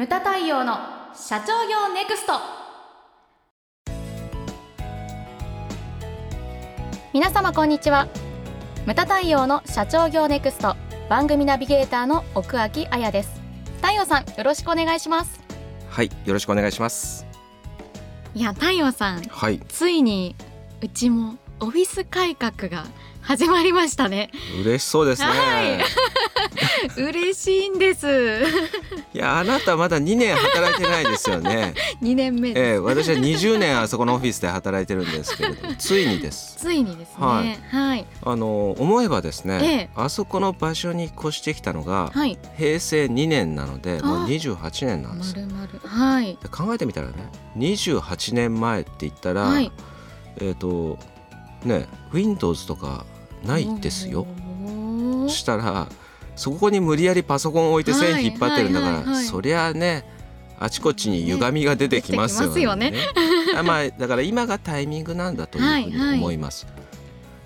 ムタ太陽の社長業ネクスト。皆様こんにちは。ムタ太陽の社長業ネクスト。番組ナビゲーターの奥脇彩です。太陽さんよろしくお願いします。はいよろしくお願いします。いや太陽さんはい。ついにうちもオフィス改革が始まりましたね。嬉しそうですね、はい 嬉しいんです。い、やあなたまだ2年働いてないですよね。2年目ええ私は20年あそこのオフィスで働いてるんですけれども ついにです。ついにですね。ははい。あの思えばですね、ええ。あそこの場所に越してきたのがはい。平成2年なのでもうあ28年なんですまるまる。はい。で考えてみたらね28年前って言ったら、はい。えっ、とね Windows とかないですよ。したらそこに無理やりパソコン置いて線引っ張ってるんだから、はいはいはいはいそりゃねあちこちに歪みが出てきますよね。ね出てきあまあだから今がタイミングなんだというふうに思います。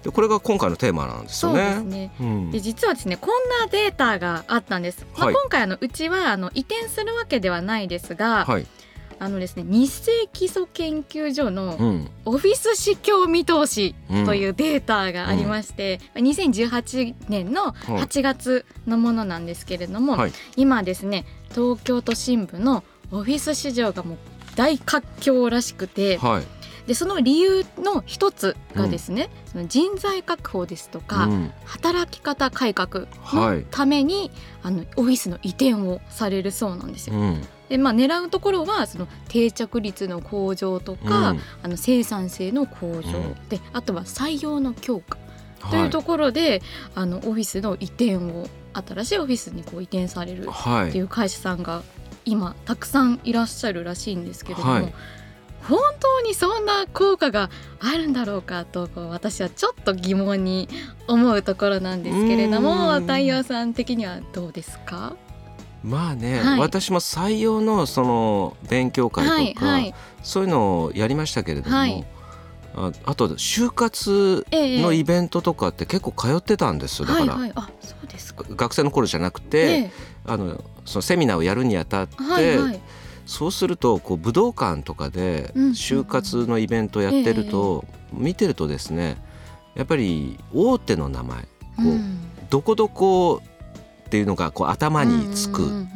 でこれが今回のテーマなんですそうよね。ですねうんで実はですねこんなデータがあったんです、まあ、はい今回あのうちはあの移転するわけではないですが、はい。あのですね日清基礎研究所のうん。オフィス市況見通しうんというデータがありまして、2018年の8月のものなんですけれども、はい今ですね東京都心部のオフィス市場がもう大活況らしくてはい。でその理由の一つがですね、その人材確保ですとか、うん働き方改革のはいために、あのオフィスの移転をされるそうなんですよ。うん。でまあ狙うところはその定着率の向上とか、うん。あの生産性の向上、うん。であとは採用の強化とはい。いうところで、あのオフィスの移転を新しいオフィスにこう移転されるはい。っていう会社さんが今たくさんいらっしゃるらしいんですけれども、はい。本当にそんな効果があるんだろうかと私はちょっと疑問に思うところなんですけれどもうん。太陽さん的にはどうですか？まあね、はい。私も採用のその勉強会とか、はいはい。そういうのをやりましたけれども、はい。ああと就活ええのイベントとかって結構通ってたんですよ。だから、か。学生の頃じゃなくて、えあのそのセミナーをやるにあたって、えはいはい。そうするとこう武道館とかでうん就活のイベントやってると、見てるとですねやっぱり大手の名前こう、うん。どこどこっていうのがこう頭につく。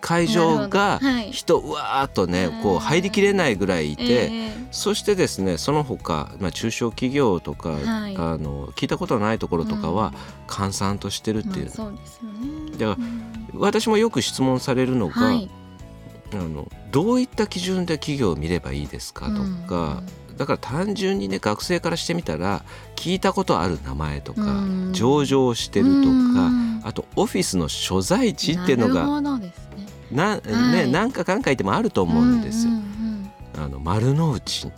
会場が人うわーっとねこう入りきれないぐらいいて。ええ。そしてですねその他、まあ、中小企業とか、はい。あの聞いたことのないところとかは閑散としてるっていう、まあそうですよね。だからうん。私もよく質問されるのが、はい。あのどういった基準で企業を見ればいいですかとか、だから単純にね学生からしてみたら聞いたことある名前とか、うん。上場してるとか、うんあとオフィスの所在地っていうのがなるほどですね。な、はい。ね、何か考えてもあると思うんですよ。うんうんうん。あの丸の内。ね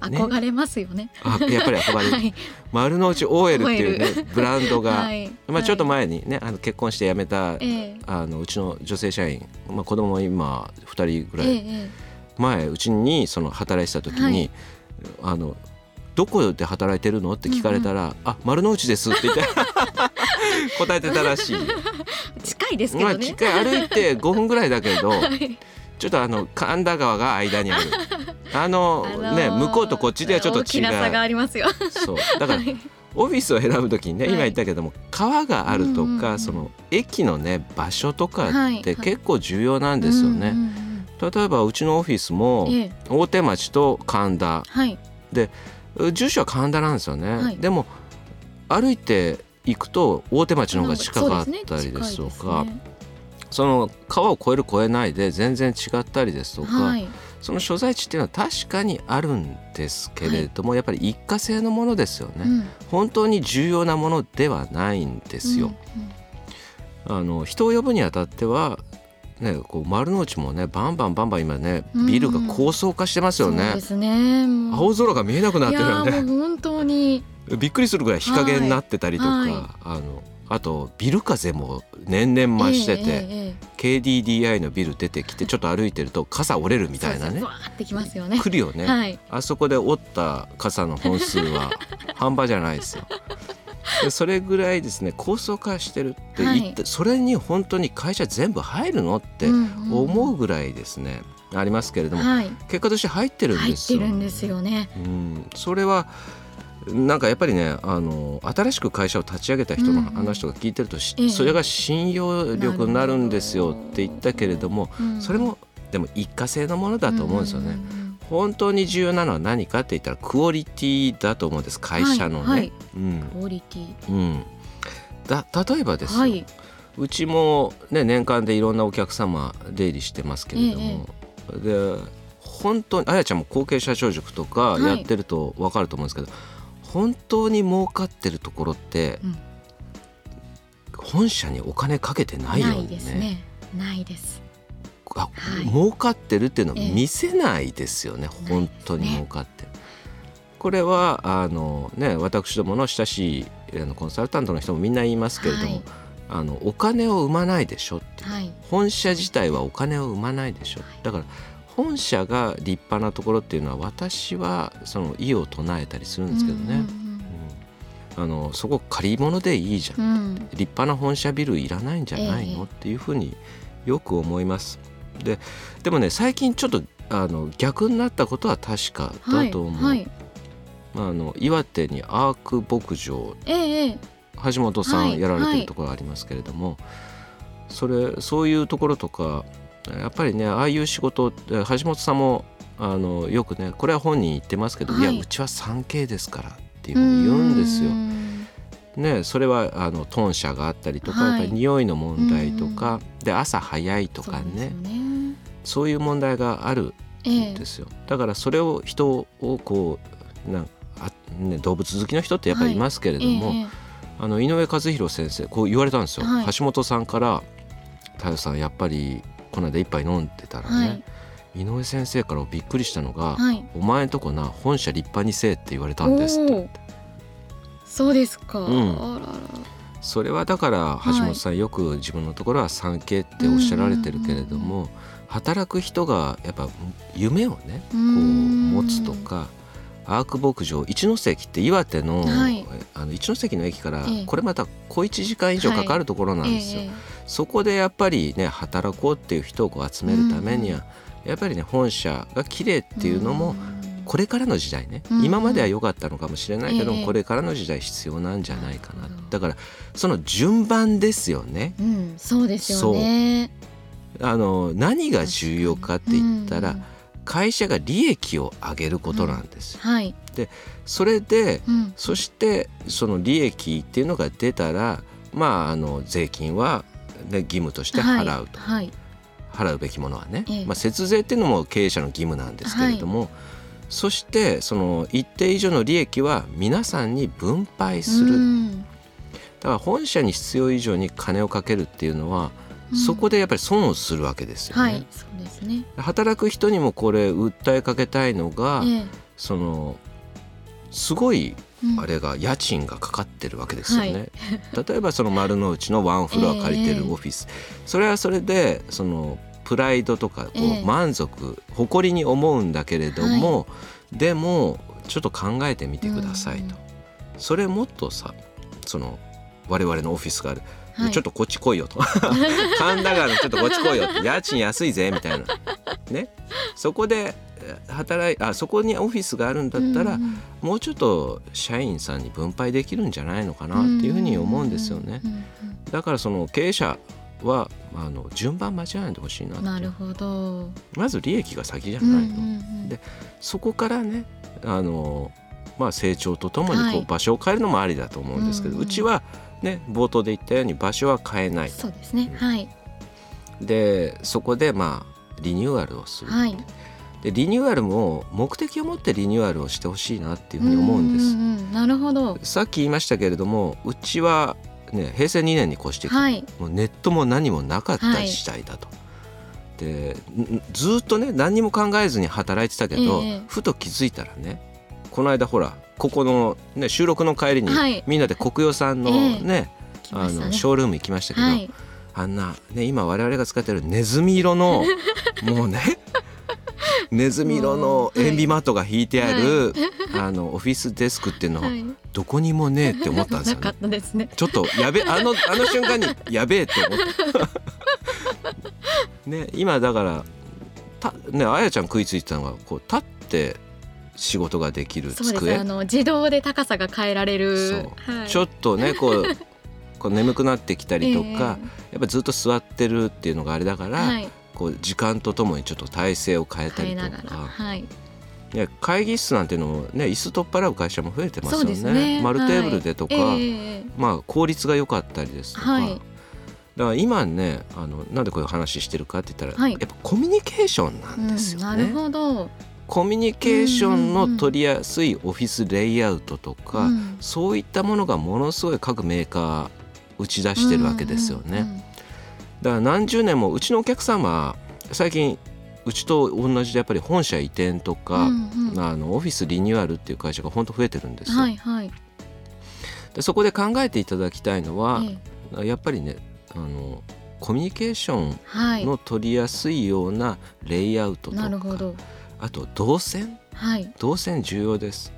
憧れますよね。あやっぱり憧れる、はい。丸の内 OL っていうねブランドが、はい。まあ、ちょっと前にねあの結婚して辞めた、ええ。あのうちの女性社員、まあ、子供も今2人ぐらい。前うちにその働いてた時に、はい。あのどこで働いてるの？って聞かれたら「あ丸の内です」って言って答えてたらしい。え 近いですけまあどね。近い。歩いて5分ぐらいだけど はい。ちょっとあの神田川が間にある。あのあのーね向こうとこっちではちょっと大違きな差がうありますよ。そう。だからはい。オフィスを選ぶ時にね、はい。今言ったけども川があるとか、うんうんうん。その駅のね場所とかはいって結構重要なんですよね。うんうんうん例えばうちのオフィスもええ。大手町と神田。はい。住所は神田なんですよね。はい。でも歩いて行くと大手町の方が近かったりですとね。かその川を越える越えないで全然違ったりですとか、はい。その所在地っていうのは確かにあるんですけれども、やっぱり一過性のものですよね、うん。本当に重要なものではないんですよ。うんうん。あの人を呼ぶにあたってはね、こう丸の内もねバンバンバンバン今ねうんビルが高層化してますよねそうで、すね。青空が見えなくなってるよいやーねもう本当にびっくりするぐらい日陰になってたりとか、はいはいあのあとビル風も年々増してて、えええええ KDDI のビル出てきてちょっと歩いてると傘折れるえみたいなねそうそうわーってきますよね。来るよね、はい。あそこで折った傘の本数は 半端じゃないですよ。でそれぐらいですね高層化してるって言って、はそれに本当に会社全部入るのって思うぐらいですね、ありますけれども、はい、結果として入ってるん入っですよ。てるんですよね。うん、それはなんかやっぱりねあの新しく会社を立ち上げた人の話とか聞いてると、しええ。それが信用力になるんですよって言ったけれども、うん。それもでも一過性のものだと思うんですよね。んん本当に重要なのは何かって言ったらクオリティだと思うんです会社のね。はいはいうんクオリティ。うん、だ例えばですよ、はい。うちも、ね、年間でいろんなお客様出入りしてますけれども、で本当にあやちゃんも後継社長塾とかはいやってると分かると思うんですけど、本当に儲かってるところって、うん本社にお金かけてないよねないですね。ないです。あはい。儲かってるっていうのをええ。見せないですよね、本当に儲かって。る。これはあの、ね、私どもの親しいあのコンサルタントの人もみんな言いますけれども、はい。あのお金を生まないでしょっていう、はい。本社自体はお金を生まないでしょ。だから本社が立派なところっていうのは私はその意を唱えたりするんですけどね、うん。あのそこ借り物でいいじゃん、うん。立派な本社ビルいらないんじゃないの、ええ。っていうふうによく思います。ででもね最近ちょっとあの逆になったことは確かだと思う、はい。はいまあ、あの岩手にアーク牧場ええええ。橋本さはいんやられてはいるところありますけれども、それそういうところとかやっぱりねああいう仕事え橋本さんもあのよくねこれは本人言ってますけど、はいい、やうちは 3K ですからっていうふうに言うんですよう。んね、それはあの豚舎があったりとか、はいやっぱり匂いの問題とか、で朝早いとかね。そういう問題があるええ。んですよ、だからそれを人をこうなんあ、ね、動物好きの人ってやっぱりいますけれども、ええあの井上和弘先生こう言われたんですよ、はい。橋本さんから「太陽さんやっぱりこの間一杯飲んでたらね、井上先生からびっくりしたのが「はい。お前んとこな本社立派にせえ」って言われたんですってそうですか。ん。あらら。それはだから橋本さんよく自分のところは 3K っておっしゃられてるけれども働く人がやっぱ夢をねこう持つとかアーク牧場一ノ関って岩手の,、はい。あの一ノ関の駅からええ。これまた小1時間以上かかるところなんですよ。ええ。そこでやっぱりね働こうっていう人をこう集めるためには、やっぱりね本社が綺麗っていうのも、ん。これからの時代ね、うん。今までは良かったのかもしれないけどこれからの時代必要なんじゃないかな。だからその順番ですよね。うん、そうですよね。あの何が重要かって言ったら、うん会社が利益を上げることなんです。よ、はい。それでうん。そしてその利益っていうのが出たらまああの税金は、ね、義務として払うと、はい。はい払うべきものはね、ええ。まあ、節税っていうのも経営者の義務なんですけれども、そしてその一定以上の利益は皆さんに分配する、うん。だから本社に必要以上に金をかけるっていうのは、うんそこでやっぱり損をするわけですよね。はい、そうですね。働く人にもこれ訴えかけたいのが、ええ。そのすごいうん。あれが家賃がかかってるわけですよね。例えばその丸の内のワンフロア借りてるオフィス、それはそれでそのプライドとかこえ。えう満足、誇りに思うんだけれども、でもちょっと考えてみてくださいと。それもっとさその我々のオフィスがある、はい。ちょっとこっち来いよと。神田川のちょっとこっち来いよって。家賃安いぜみたいな。ね。そこでえ働いあそこにオフィスがあるんだったら、うんもうちょっと社員さんに分配できるんじゃないのかなっていうふうに思うんですよね。だからその経営者はあの順番間違えないでほしいななるほど。まず利益が先じゃうんないの、うんうんでそこからねあの、まあ、成長とともにはい。こう場所を変えるのもありだと思うんですけど、ううんちは、ね、冒頭で言ったように場所は変えないそうですね。はいでそこでまあリニューアルをする、はい。でリニューアルも目的を持ってリニューアルをしてほしいなっていうふうに思うんです。うんなるほど。さっき言いましたけれどもうちは、ね、平成2年に越してはい。もうネットも何もなかった時代だと。でんずっとね何にも考えずに働いてたけど、ええふと気づいたらねこの間ほらここの、ね、収録の帰りに、はい。みんなで国用さんのええ。ね,、あ来ましたね。のショールーム行きましたけど、はい。あんな、ね、今我々が使ってるネズミ色の もうねネズミ色の塩ビマットが引いてある、はい、あのオフィスデスクっていうのは、どこにもねえって思ったんですよね。ね。ちょっとやべあのあの瞬間にやべえって思った。ね今だからたねあやちゃん食いついてたのがこう立って仕事ができる机。あの自動で高さが変えられる、はい、ちょっとねこう こう眠くなってきたりとか、えー、やっぱずっと座ってるっていうのがあれだから、はい、こう時間とともにちょっと体勢を変えたりとか。会議室なんていうのもね椅子取っ払う会社も増えてますよね。ね。丸テーブルでとか、はい、まあ効率が良かったりですとか。はい、だから今ねあのなんでこういう話してるかって言ったら、はい、やっぱコミュニケーションなんですよね。うん、なるほどコミュニケーションの取りやすいオフィスレイアウトとか、うん、そういったものがものすごい各メーカー打ち出してるわけですよね。だから何十年もうちのお客様最近うちと同じでやっぱり本社移転とか、うんうん、あのオフィスリニューアルっていう会社が本当増えてるんですよ。はいはい、でそこで考えていただきたいのは、ええ、やっぱりねあのコミュニケーションの取りやすいようなレイアウトとか、はい、あと動線、はい、動線重要です。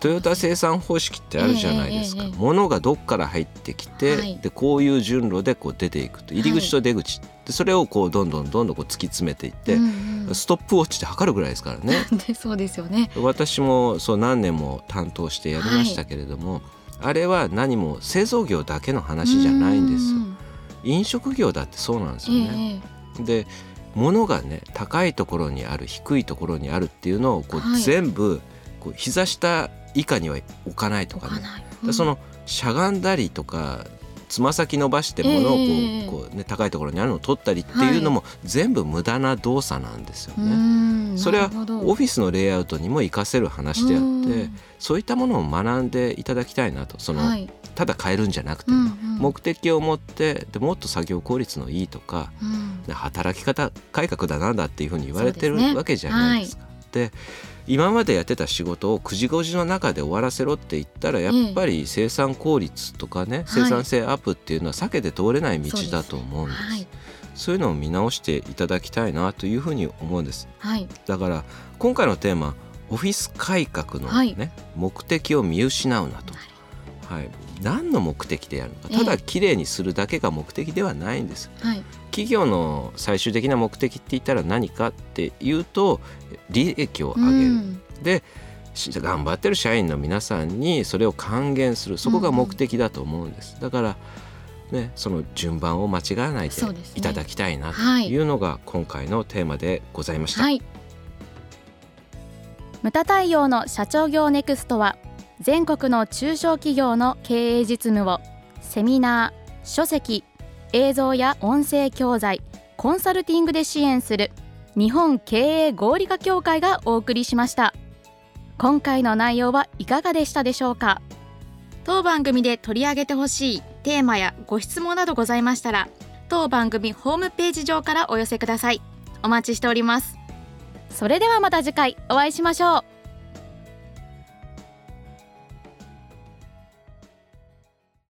トヨタ生産方式ってあるじゃないですか、えーえー、物がどっから入ってきて、はい、でこういう順路でこう出ていくと。入り口と出口、はい、でそれをこうどんどんどんどんこう突き詰めていって、うんうん、ストップウォッチで測るぐらいですからね。そうですよね。私もそう何年も担当してやりましたけれども、はい、あれは何も製造業だけの話じゃないんですよ。飲食業だってそうなんですよね、えー、で物がね高いところにある低いところにあるっていうのをこう全部こう膝下以下には置かないとかね、うん、そのしゃがんだりとかつま先伸ばして物をこうえー、こうね、高いところにあるのを取ったりっていうのも全部無駄な動作なんですよね。はい、それはオフィスのレイアウトにも活かせる話であってそういったものを学んでいただきたいなと。その、はい、ただ変えるんじゃなくて、うんうん、目的を持ってでもっと作業効率のいいとか、うん、働き方改革だなんだっていうふうに言われてる、ね、わけじゃないですか。はい、で今までやってた仕事を9時5時の中で終わらせろって言ったらやっぱり生産効率とかね、生産性アップっていうのは避けて通れない道だと思うんです。そうい。うのを見直していただきたいなというふうに思うんです。はい、だから今回のテーマオフィス改革のね、はい、目的を見失うなと。はい、何の目的でやるのか。ただきれいにするだけが目的ではないんです、はい、企業の最終的な目的って言ったら何かっていうと利益を上げる、うん、で頑張ってる社員の皆さんにそれを還元する。そこが目的だと思うんです、うん、だからね、その順番を間違わないでいただきたいなというのが今回のテーマでございました。はい、無駄対応の社長業ネクストは全国の中小企業の経営実務をセミナー、書籍、映像や音声教材、コンサルティングで支援する日本経営合理化協会がお送りしました。今回の内容はいかがでしたでしょうか？当番組で取り上げてほしいテーマやご質問などございましたら当番組ホームページ上からお寄せください。お待ちしております。それではまた次回お会いしましょう